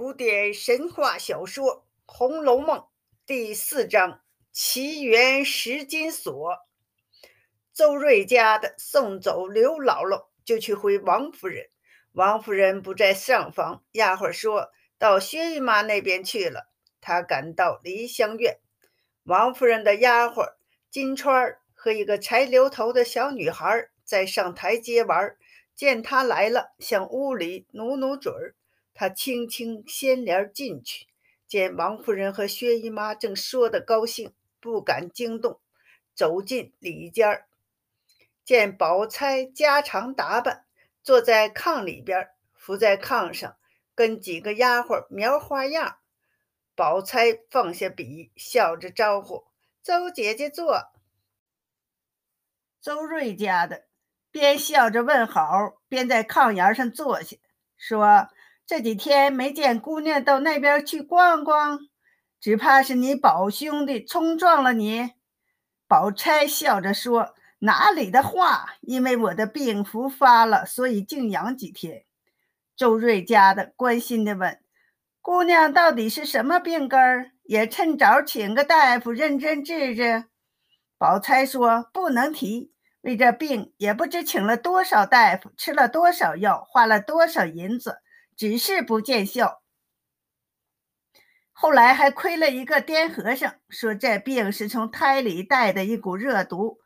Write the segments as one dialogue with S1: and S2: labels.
S1: 古典神话小说《红楼梦》第四章奇缘石金锁。周瑞家的送走刘姥姥，就去回王夫人。王夫人不在上房，丫鬟说到薛姨妈那边去了。她赶到梨香院，王夫人的丫鬟金钏和一个柴溜头的小女孩在上台阶玩，见她来了，向屋里努努嘴儿。他轻轻掀帘进去，见王夫人和薛姨妈正说得高兴，不敢惊动。走进里间见宝钗家常打扮，坐在炕里边，伏在炕上，跟几个丫鬟描花样。宝钗放下笔，笑着招呼：“周姐姐坐。”周瑞家的边笑着问好，边在炕沿上坐下，说。这几天没见姑娘到那边去逛逛，只怕是你宝兄弟冲撞了你。宝钗笑着说：“哪里的话，因为我的病复发了，所以静养几天。”周瑞家的关心地问：“姑娘到底是什么病根儿？也趁早请个大夫认真治治。”宝钗说：“不能提，为这病也不知请了多少大夫，吃了多少药，花了多少银子。”只是不见效，后来还亏了一个癫和尚，说这病是从胎里带的一股热毒，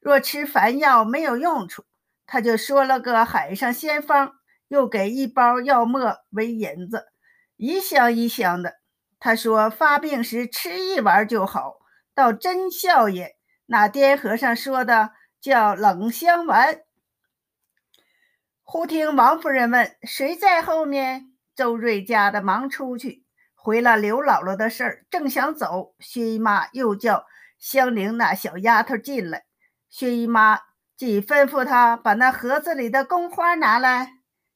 S1: 若吃凡药没有用处，他就说了个海上仙方，又给一包药末为引子，一箱一箱的。他说发病时吃一丸就好，到真效也。那癫和尚说的叫冷香丸。忽听王夫人问：“谁在后面？”周瑞家的忙出去回了刘姥姥的事儿，正想走，薛姨妈又叫香菱那小丫头进来。薛姨妈即吩咐她把那盒子里的宫花拿来。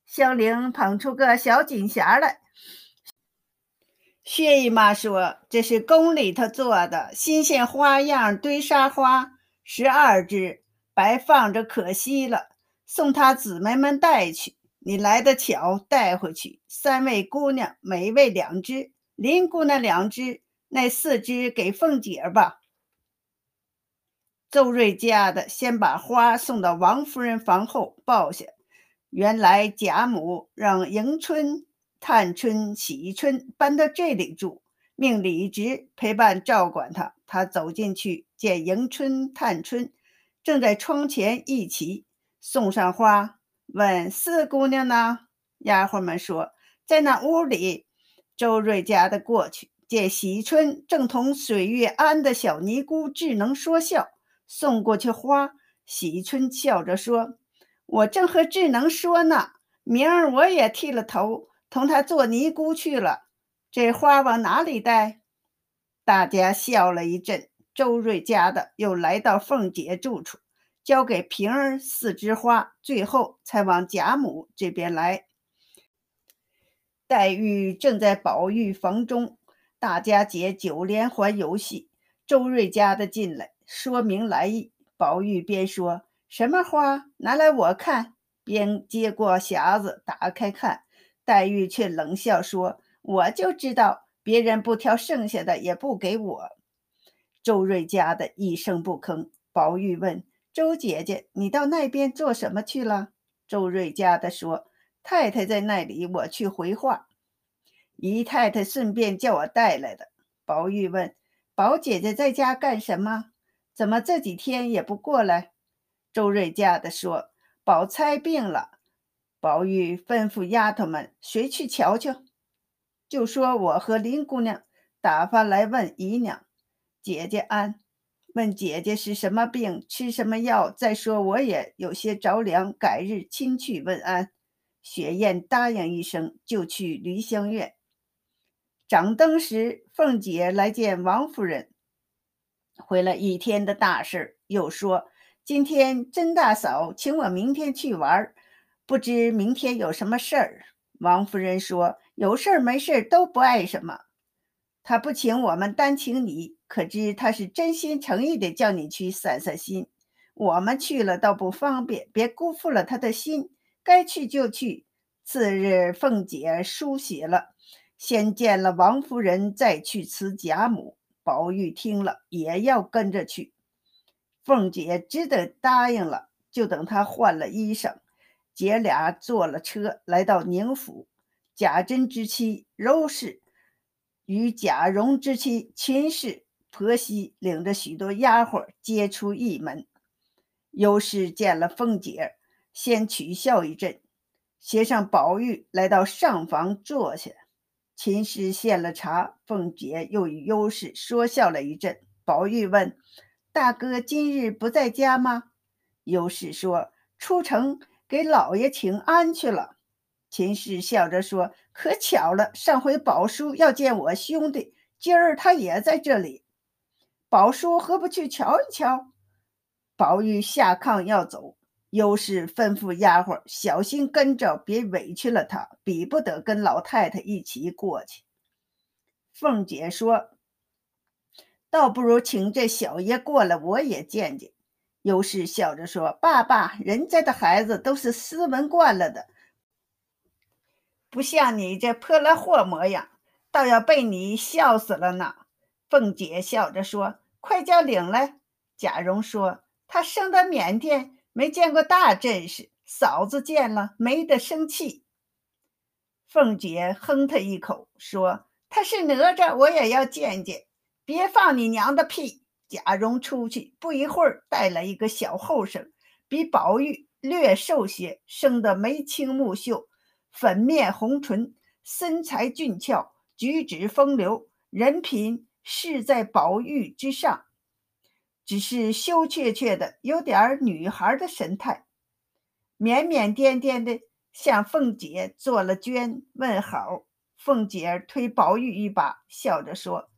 S1: 香菱捧出个小锦匣来。薛姨妈说：“这是宫里头做的新鲜花样堆沙花，十二只，白放着可惜了。”送他姊妹们带去，你来的巧，带回去。三位姑娘每位两只，林姑娘两只，那四只给凤姐吧。周瑞家的先把花送到王夫人房后抱下。原来贾母让迎春、探春、喜春搬到这里住，命李直陪伴照管她。他走进去，见迎春、探春正在窗前一起。送上花，问四姑娘呢？丫鬟们说在那屋里。周瑞家的过去，见喜春正同水月庵的小尼姑智能说笑，送过去花。喜春笑着说：“我正和智能说呢，明儿我也剃了头，同他做尼姑去了。这花往哪里带？”大家笑了一阵。周瑞家的又来到凤姐住处。交给平儿四枝花，最后才往贾母这边来。黛玉正在宝玉房中，大家解九连环游戏。周瑞家的进来，说明来意。宝玉边说什么花，拿来我看，边接过匣子打开看。黛玉却冷笑说：“我就知道别人不挑剩下的，也不给我。”周瑞家的一声不吭。宝玉问。周姐姐，你到那边做什么去了？周瑞家的说：“太太在那里，我去回话。”姨太太顺便叫我带来的。宝玉问：“宝姐姐在家干什么？怎么这几天也不过来？”周瑞家的说：“宝钗病了。”宝玉吩咐丫头们：“谁去瞧瞧？”就说：“我和林姑娘打发来问姨娘，姐姐安。”问姐姐是什么病，吃什么药？再说我也有些着凉，改日亲去问安。雪雁答应一声，就去梨香院。掌灯时，凤姐来见王夫人，回了一天的大事，又说今天甄大嫂请我明天去玩，不知明天有什么事儿。王夫人说有事儿没事儿都不碍什么。他不请我们，单请你，可知他是真心诚意的叫你去散散心。我们去了倒不方便，别辜负了他的心。该去就去。次日，凤姐书写了，先见了王夫人，再去辞贾母。宝玉听了，也要跟着去。凤姐只得答应了，就等她换了衣裳，姐俩坐了车，来到宁府。贾珍之妻鞣氏与贾蓉之妻秦氏婆媳领着许多丫鬟接出一门。尤氏见了凤姐，先取笑一阵，携上宝玉来到上房坐下。秦氏献了茶，凤姐又与尤氏说笑了一阵。宝玉问：“大哥今日不在家吗？”尤氏说：“出城给老爷请安去了。”秦氏笑着说：“可巧了，上回宝叔要见我兄弟，今儿他也在这里。宝叔何不去瞧一瞧？”宝玉下炕要走。尤氏吩咐丫鬟小心跟着，别委屈了他，比不得跟老太太一起过去。凤姐说：“倒不如请这小爷过来，我也见见。”尤氏笑着说：“爸爸，人家的孩子都是斯文惯了的，不像你这泼了货模样，倒要被你笑死了呢。”凤姐笑着说：“快叫领来。”贾蓉说：“他生的腼腆。”没见过大阵势，嫂子见了没得生气。凤姐哼他一口，说：“他是哪吒，我也要见见。别放你娘的屁！”贾蓉出去不一会儿，带来一个小后生，比宝玉略瘦些，生得眉清目秀，粉面红唇，身材俊俏，举止风流，人品是在宝玉之上。只是羞怯怯的，有点女孩的神态，腼腼腆腆的向凤姐做了娟问好。凤姐推宝玉一把，笑着说：“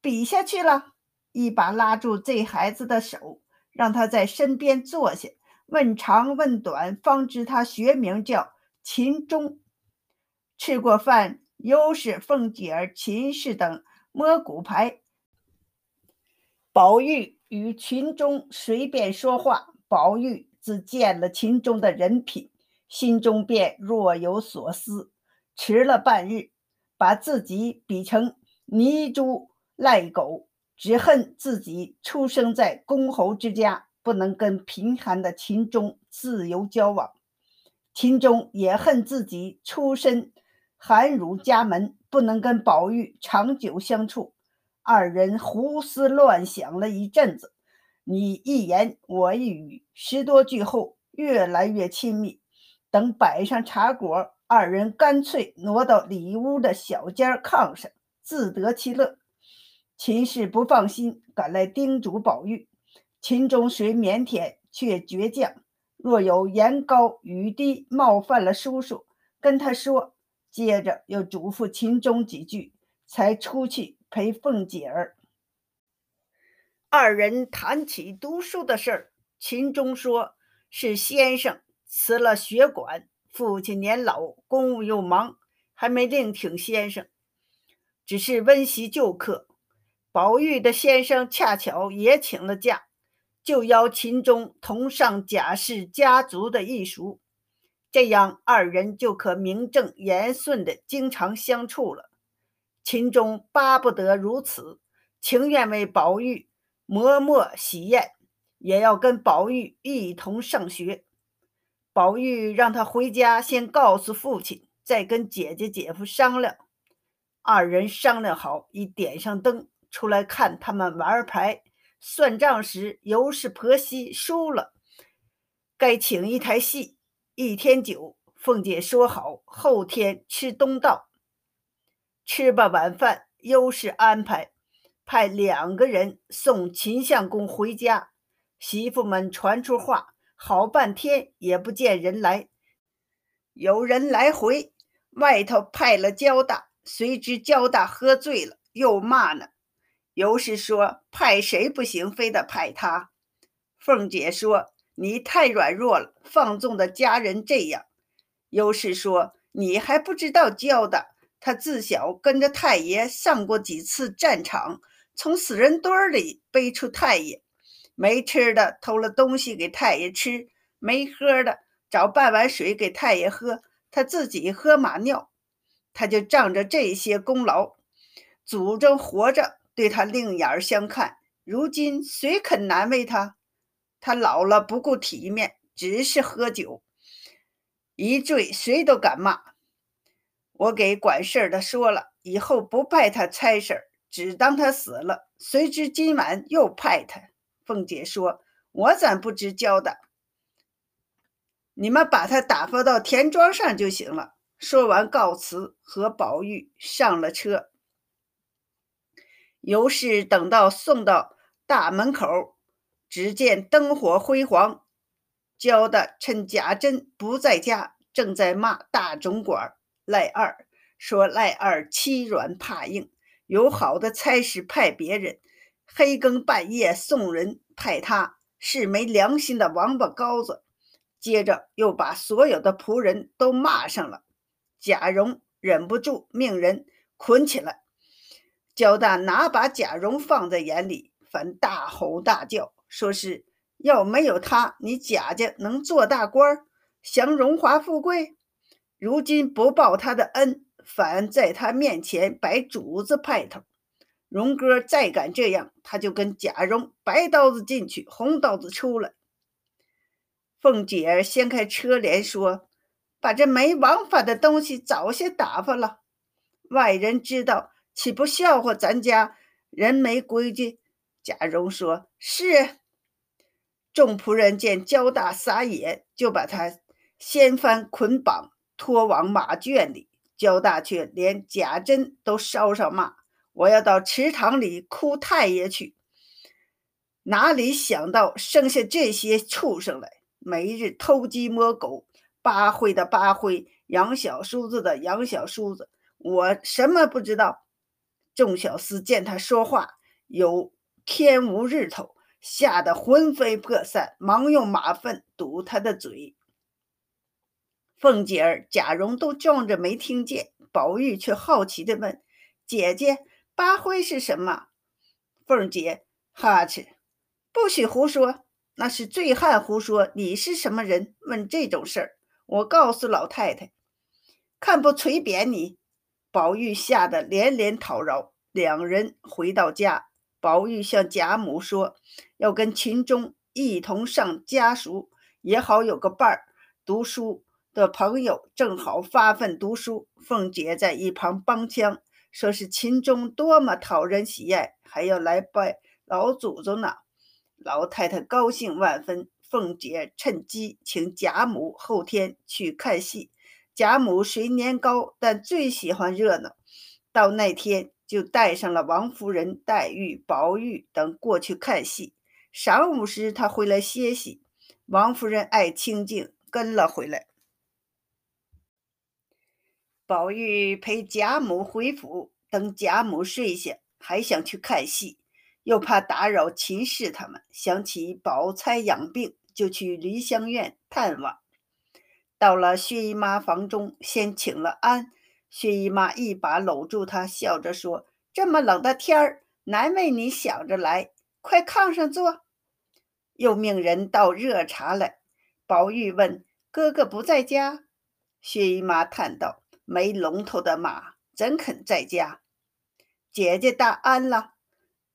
S1: 比下去了。”一把拉住这孩子的手，让他在身边坐下，问长问短，方知他学名叫秦钟。吃过饭，尤氏、凤姐儿、秦氏等摸骨牌，宝玉。与秦钟随便说话，宝玉自见了秦钟的人品，心中便若有所思。迟了半日，把自己比成泥猪赖狗，只恨自己出生在公侯之家，不能跟贫寒的秦钟自由交往；秦钟也恨自己出身寒儒家门，不能跟宝玉长久相处。二人胡思乱想了一阵子，你一言我一语，十多句后越来越亲密。等摆上茶果，二人干脆挪到里屋的小间炕上，自得其乐。秦氏不放心，赶来叮嘱宝玉：秦钟虽腼腆，却倔强。若有言高语低，冒犯了叔叔，跟他说。接着又嘱咐秦钟几句，才出去。陪凤姐儿，二人谈起读书的事儿。秦钟说是先生辞了学馆，父亲年老，公务又忙，还没另请先生，只是温习旧课。宝玉的先生恰巧也请了假，就邀秦钟同上贾氏家族的艺塾，这样二人就可名正言顺的经常相处了。秦钟巴不得如此，情愿为宝玉磨墨洗砚，也要跟宝玉一同上学。宝玉让他回家先告诉父亲，再跟姐姐姐夫商量。二人商量好，已点上灯出来看他们玩牌。算账时，尤氏婆媳输了，该请一台戏，一天酒。凤姐说好，后天吃东道。吃罢晚饭，尤氏安排派两个人送秦相公回家。媳妇们传出话，好半天也不见人来。有人来回，外头派了焦大，谁知焦大喝醉了，又骂呢。尤氏说：“派谁不行，非得派他。”凤姐说：“你太软弱了，放纵的家人这样。”尤氏说：“你还不知道教的。”他自小跟着太爷上过几次战场，从死人堆里背出太爷，没吃的偷了东西给太爷吃，没喝的找半碗水给太爷喝，他自己喝马尿。他就仗着这些功劳，祖宗活着对他另眼相看。如今谁肯难为他？他老了不顾体面，只是喝酒，一醉谁都敢骂。我给管事儿的说了，以后不派他差事，只当他死了。谁知今晚又派他。凤姐说：“我怎不知交代？你们把他打发到田庄上就行了。”说完告辞，和宝玉上了车。尤氏等到送到。大门口，只见灯火辉煌。焦的趁贾珍不在家，正在骂大总管赖二，说赖二欺软怕硬，有好的差事派别人，黑更半夜送人派他，是没良心的王八羔子。接着又把所有的仆人都骂上了。贾蓉忍不住命人捆起来。焦大哪把贾蓉放在眼里？反大吼大叫，说是要没有他，你贾家能做大官，享荣华富贵。如今不报他的恩，反在他面前摆主子派头。荣哥再敢这样，他就跟贾蓉白刀子进去，红刀子出来。凤姐儿掀开车帘说：“把这没王法的东西早些打发了，外人知道岂不笑话咱家人没规矩？”贾蓉说：“是。”众仆人见焦大撒野，就把他掀翻捆绑，拖往马圈里。焦大却连贾珍都捎上骂：“我要到池塘里哭太爷去。”哪里想到生下这些畜生来，每日偷鸡摸狗，扒灰的扒灰，养小叔子的养小叔子，我什么不知道？众小厮见他说话有。天无日头，吓得魂飞魄散，忙用马粪堵他的嘴。凤姐儿、贾蓉都装着没听见，宝玉却好奇地问：“姐姐，八灰是什么？”凤姐哈哧：“不许胡说，那是醉汉胡说。你是什么人？问这种事儿？我告诉老太太，看不捶扁你。”宝玉吓得连连讨饶。两人回到家。宝玉向贾母说：“要跟秦钟一同上家塾，也好有个伴儿。读书的朋友正好发奋读书。”凤姐在一旁帮腔，说是秦钟多么讨人喜爱，还要来拜老祖宗呢。老太太高兴万分。凤姐趁机请贾母后天去看戏。贾母虽年高，但最喜欢热闹。到那天。就带上了王夫人、黛玉、宝玉等过去看戏。晌午时，他回来歇息。王夫人爱清静，跟了回来。宝玉陪贾母回府，等贾母睡下，还想去看戏，又怕打扰秦氏他们，想起宝钗养病，就去梨香院探望。到了薛姨妈房中，先请了安。薛姨妈一把搂住他，笑着说：“这么冷的天儿，难为你想着来，快炕上坐。”又命人倒热茶来。宝玉问：“哥哥不在家？”薛姨妈叹道：“没龙头的马怎肯在家？”姐姐大安了。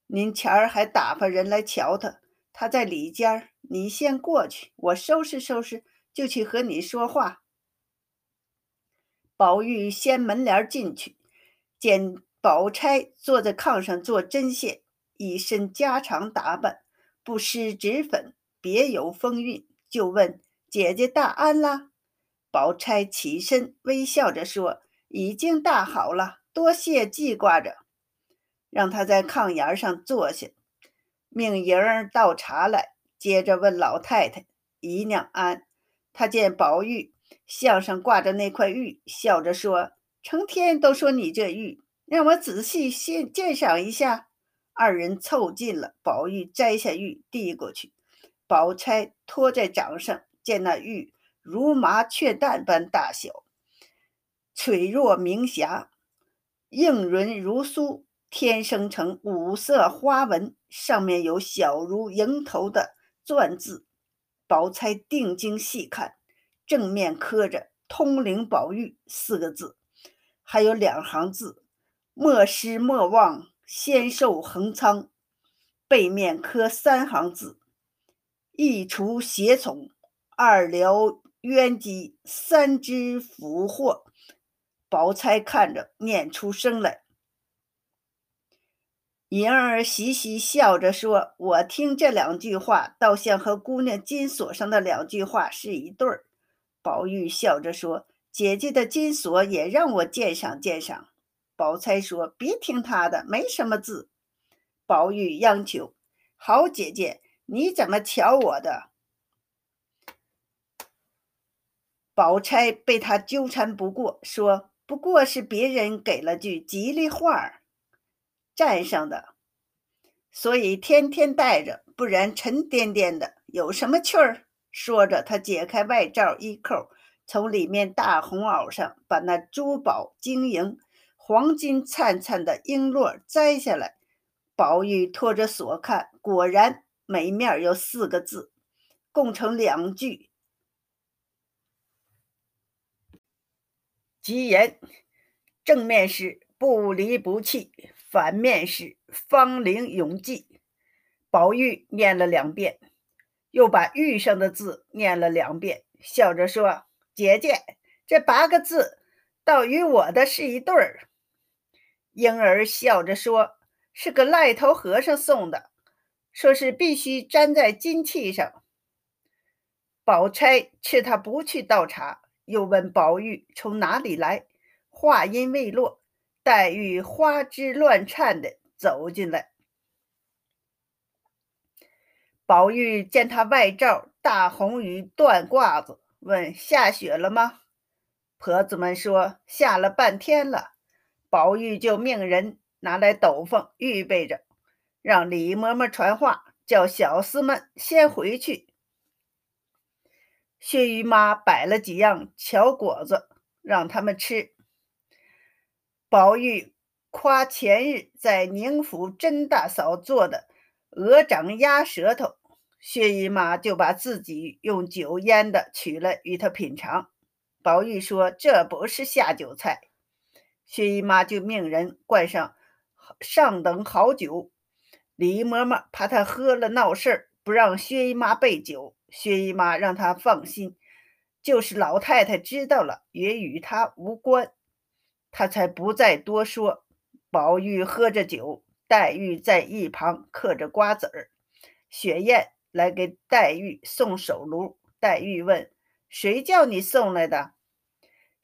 S1: 您前儿还打发人来瞧他，他在里间儿你先过去，我收拾收拾，就去和你说话。宝玉掀门帘进去，见宝钗坐在炕上做针线，一身家常打扮，不施脂粉，别有风韵，就问姐姐大安啦。宝钗起身微笑着说：“已经大好了，多谢记挂着。”让她在炕沿上坐下，命莹儿倒茶来，接着问老太太：“姨娘安？”她见宝玉。项上挂着那块玉，笑着说：“成天都说你这玉，让我仔细先鉴赏一下。”二人凑近了，宝玉摘下玉递过去，宝钗托在掌上，见那玉如麻雀蛋般大小，脆若明霞，硬润如酥，天生成五色花纹，上面有小如蝇头的篆字。宝钗定睛细看。正面刻着“通灵宝玉”四个字，还有两行字：“莫失莫忘，仙寿恒昌。”背面刻三行字：“一除邪从，二疗冤疾，三知福祸。”宝钗看着，念出声来。莹儿嘻嘻笑着说：“我听这两句话，倒像和姑娘金锁上的两句话是一对儿。”宝玉笑着说：“姐姐的金锁也让我鉴赏鉴赏。”宝钗说：“别听他的，没什么字。”宝玉央求：“好姐姐，你怎么瞧我的？”宝钗被他纠缠不过，说：“不过是别人给了句吉利话儿。”站上的，所以天天带着，不然沉甸甸的，有什么趣儿？说着，他解开外罩衣扣，从里面大红袄上把那珠宝晶莹、黄金灿灿的璎珞摘下来。宝玉托着锁看，果然每面有四个字，共成两句。吉言，正面是不离不弃。反面是芳龄永继，宝玉念了两遍，又把玉上的字念了两遍，笑着说：“姐姐，这八个字倒与我的是一对儿。”婴儿笑着说：“是个赖头和尚送的，说是必须粘在金器上。”宝钗斥他不去倒茶，又问宝玉从哪里来，话音未落。黛玉花枝乱颤的走进来，宝玉见他外罩大红羽缎褂子，问：“下雪了吗？”婆子们说：“下了半天了。”宝玉就命人拿来斗篷预备着，让李嬷嬷传话，叫小厮们先回去。薛姨妈摆了几样巧果子，让他们吃。宝玉夸前日在宁府甄大嫂做的鹅掌鸭舌头，薛姨妈就把自己用酒腌的取了与他品尝。宝玉说：“这不是下酒菜。”薛姨妈就命人灌上上等好酒。李嬷嬷怕他喝了闹事儿，不让薛姨妈备酒。薛姨妈让他放心，就是老太太知道了，也与他无关。他才不再多说。宝玉喝着酒，黛玉在一旁嗑着瓜子儿。雪雁来给黛玉送手炉，黛玉问：“谁叫你送来的？”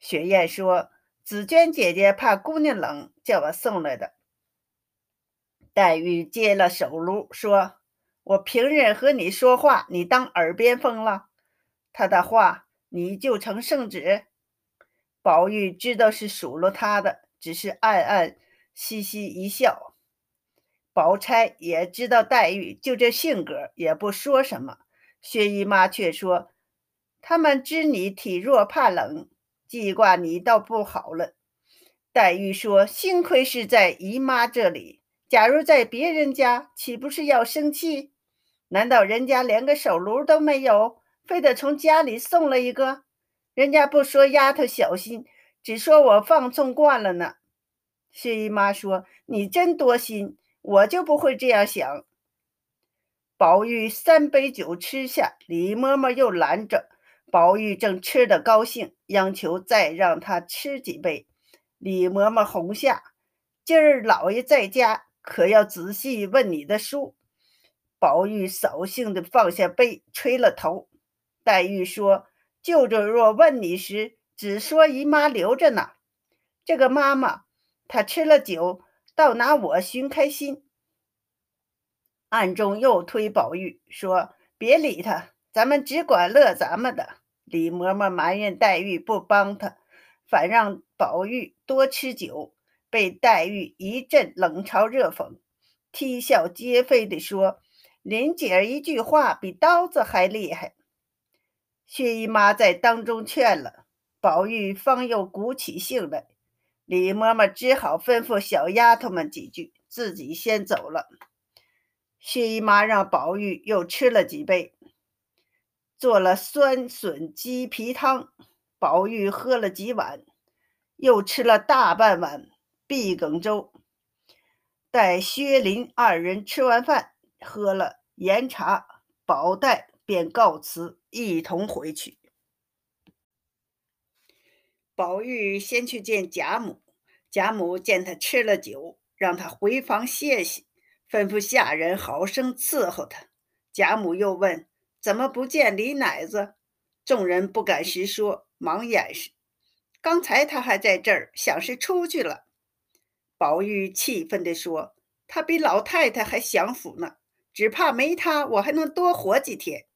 S1: 雪雁说：“紫娟姐姐怕姑娘冷，叫我送来的。”黛玉接了手炉，说：“我平日和你说话，你当耳边风了。他的话，你就成圣旨。”宝玉知道是数落他的，只是暗暗嘻嘻一笑。宝钗也知道黛玉就这性格，也不说什么。薛姨妈却说：“他们知你体弱怕冷，记挂你倒不好了。”黛玉说：“幸亏是在姨妈这里，假如在别人家，岂不是要生气？难道人家连个手炉都没有，非得从家里送了一个？”人家不说丫头小心，只说我放纵惯了呢。薛姨妈说：“你真多心，我就不会这样想。”宝玉三杯酒吃下，李嬷嬷又拦着。宝玉正吃得高兴，央求再让他吃几杯。李嬷嬷哄下：“今儿老爷在家，可要仔细问你的书。”宝玉扫兴地放下杯，吹了头。黛玉说。舅舅若问你时，只说姨妈留着呢。这个妈妈，她吃了酒，倒拿我寻开心。暗中又推宝玉说：“别理他，咱们只管乐咱们的。”李嬷嬷埋怨黛玉不帮他，反让宝玉多吃酒，被黛玉一阵冷嘲热讽，啼笑皆非地说：“林姐儿一句话比刀子还厉害。”薛姨妈在当中劝了宝玉，方又鼓起兴来。李嬷嬷只好吩咐小丫头们几句，自己先走了。薛姨妈让宝玉又吃了几杯，做了酸笋鸡皮汤，宝玉喝了几碗，又吃了大半碗碧梗粥。待薛林二人吃完饭，喝了盐茶，宝黛便告辞，一同回去。宝玉先去见贾母，贾母见他吃了酒，让他回房歇息，吩咐下人好生伺候他。贾母又问：“怎么不见李奶子？”众人不敢实说，忙掩饰。刚才他还在这儿，想是出去了。宝玉气愤地说：“他比老太太还享福呢，只怕没他，我还能多活几天。”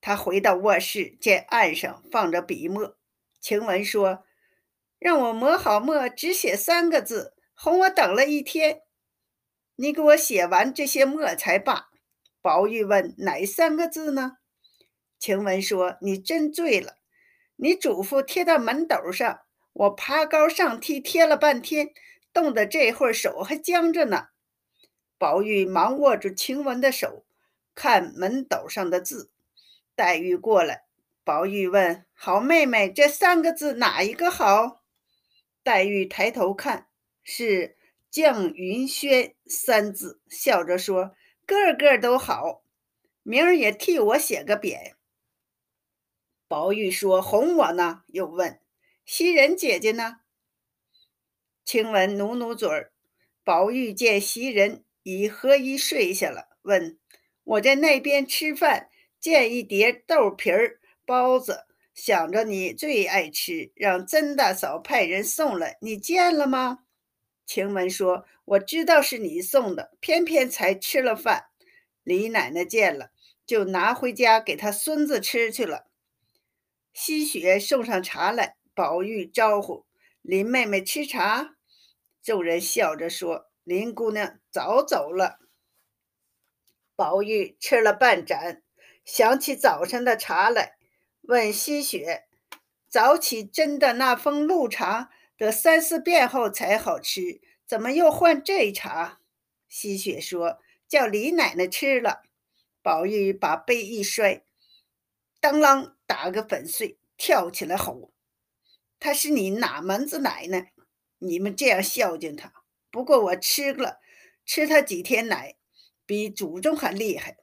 S1: 他回到卧室，见案上放着笔墨。晴雯说：“让我磨好墨，只写三个字，哄我等了一天。你给我写完这些墨才罢。”宝玉问：“哪三个字呢？”晴雯说：“你真醉了。你嘱咐贴到门斗上，我爬高上梯贴了半天，冻得这会儿手还僵着呢。”宝玉忙握住晴雯的手，看门斗上的字。黛玉过来，宝玉问：“好妹妹，这三个字哪一个好？”黛玉抬头看，是“绛云轩”三字，笑着说。个个都好，明儿也替我写个匾。宝玉说：“哄我呢。”又问：“袭人姐姐呢？”晴雯努努嘴儿。宝玉见袭人已合衣睡下了，问：“我在那边吃饭，见一碟豆皮儿包子，想着你最爱吃，让曾大嫂派人送来，你见了吗？”晴雯说。我知道是你送的，偏偏才吃了饭。李奶奶见了，就拿回家给她孙子吃去了。西雪送上茶来，宝玉招呼林妹妹吃茶。众人笑着说：“林姑娘早走了。”宝玉吃了半盏，想起早上的茶来，问西雪：“早起斟的那封鹿茶，得三四遍后才好吃。”怎么又换这茶？西雪说：“叫李奶奶吃了。”宝玉把杯一摔，当啷打个粉碎，跳起来吼：“她是你哪门子奶奶？你们这样孝敬她？不过我吃了，吃她几天奶，比祖宗还厉害。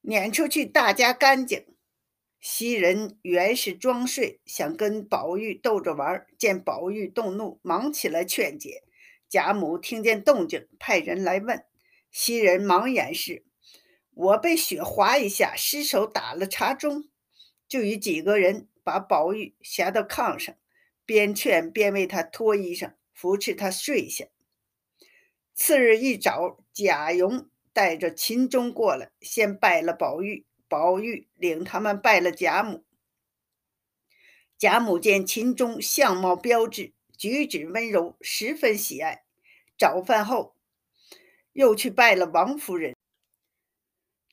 S1: 撵出去，大家干净。”袭人原是装睡，想跟宝玉逗着玩，见宝玉动怒，忙起来劝解。贾母听见动静，派人来问，袭人忙掩饰：“我被雪滑一下，失手打了茶盅。”就与几个人把宝玉挟到炕上，边劝边为他脱衣裳，扶持他睡下。次日一早，贾蓉带着秦钟过来，先拜了宝玉。宝玉领他们拜了贾母。贾母见秦钟相貌标致，举止温柔，十分喜爱。早饭后，又去拜了王夫人。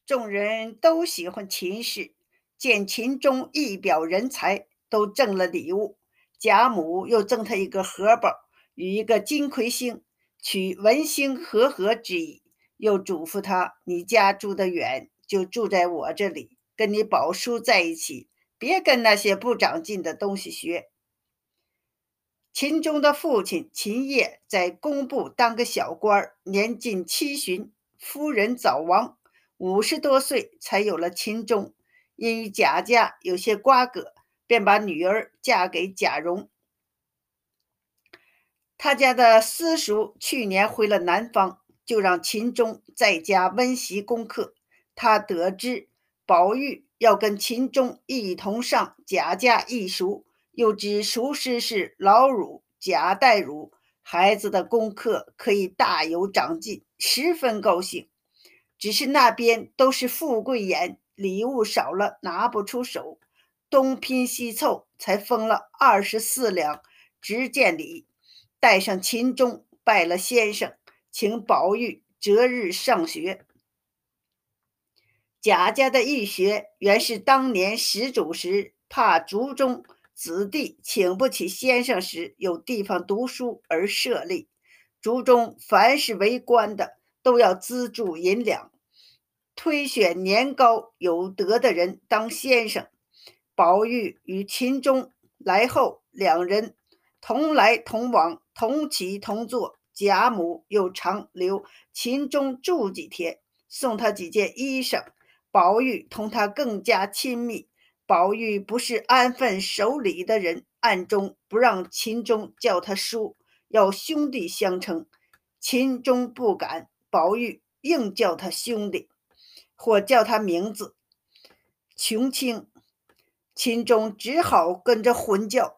S1: 众人都喜欢秦氏，见秦钟一表人才，都赠了礼物。贾母又赠他一个荷包与一个金魁星，取文星和合之意，又嘱咐他：“你家住得远。”就住在我这里，跟你宝叔在一起，别跟那些不长进的东西学。秦钟的父亲秦业在工部当个小官，年近七旬，夫人早亡，五十多岁才有了秦钟。因与贾家有些瓜葛，便把女儿嫁给贾蓉。他家的私塾去年回了南方，就让秦钟在家温习功课。他得知宝玉要跟秦钟一同上贾家一塾，又知塾师是老儒贾代儒，孩子的功课可以大有长进，十分高兴。只是那边都是富贵眼，礼物少了拿不出手，东拼西凑才封了二十四两执剑礼，带上秦钟拜了先生，请宝玉择日上学。贾家的义学原是当年始祖时怕族中子弟请不起先生时有地方读书而设立。族中凡是为官的都要资助银两，推选年高有德的人当先生。宝玉与秦钟
S2: 来后，两人同来同往，同起同坐。贾母又常留秦钟住几天，送他几件衣裳。宝玉同他更加亲密。宝玉不是安分守礼的人，暗中不让秦钟叫他叔，要兄弟相称。秦钟不敢，宝玉硬叫他兄弟，或叫他名字。琼清，秦钟只好跟着混叫。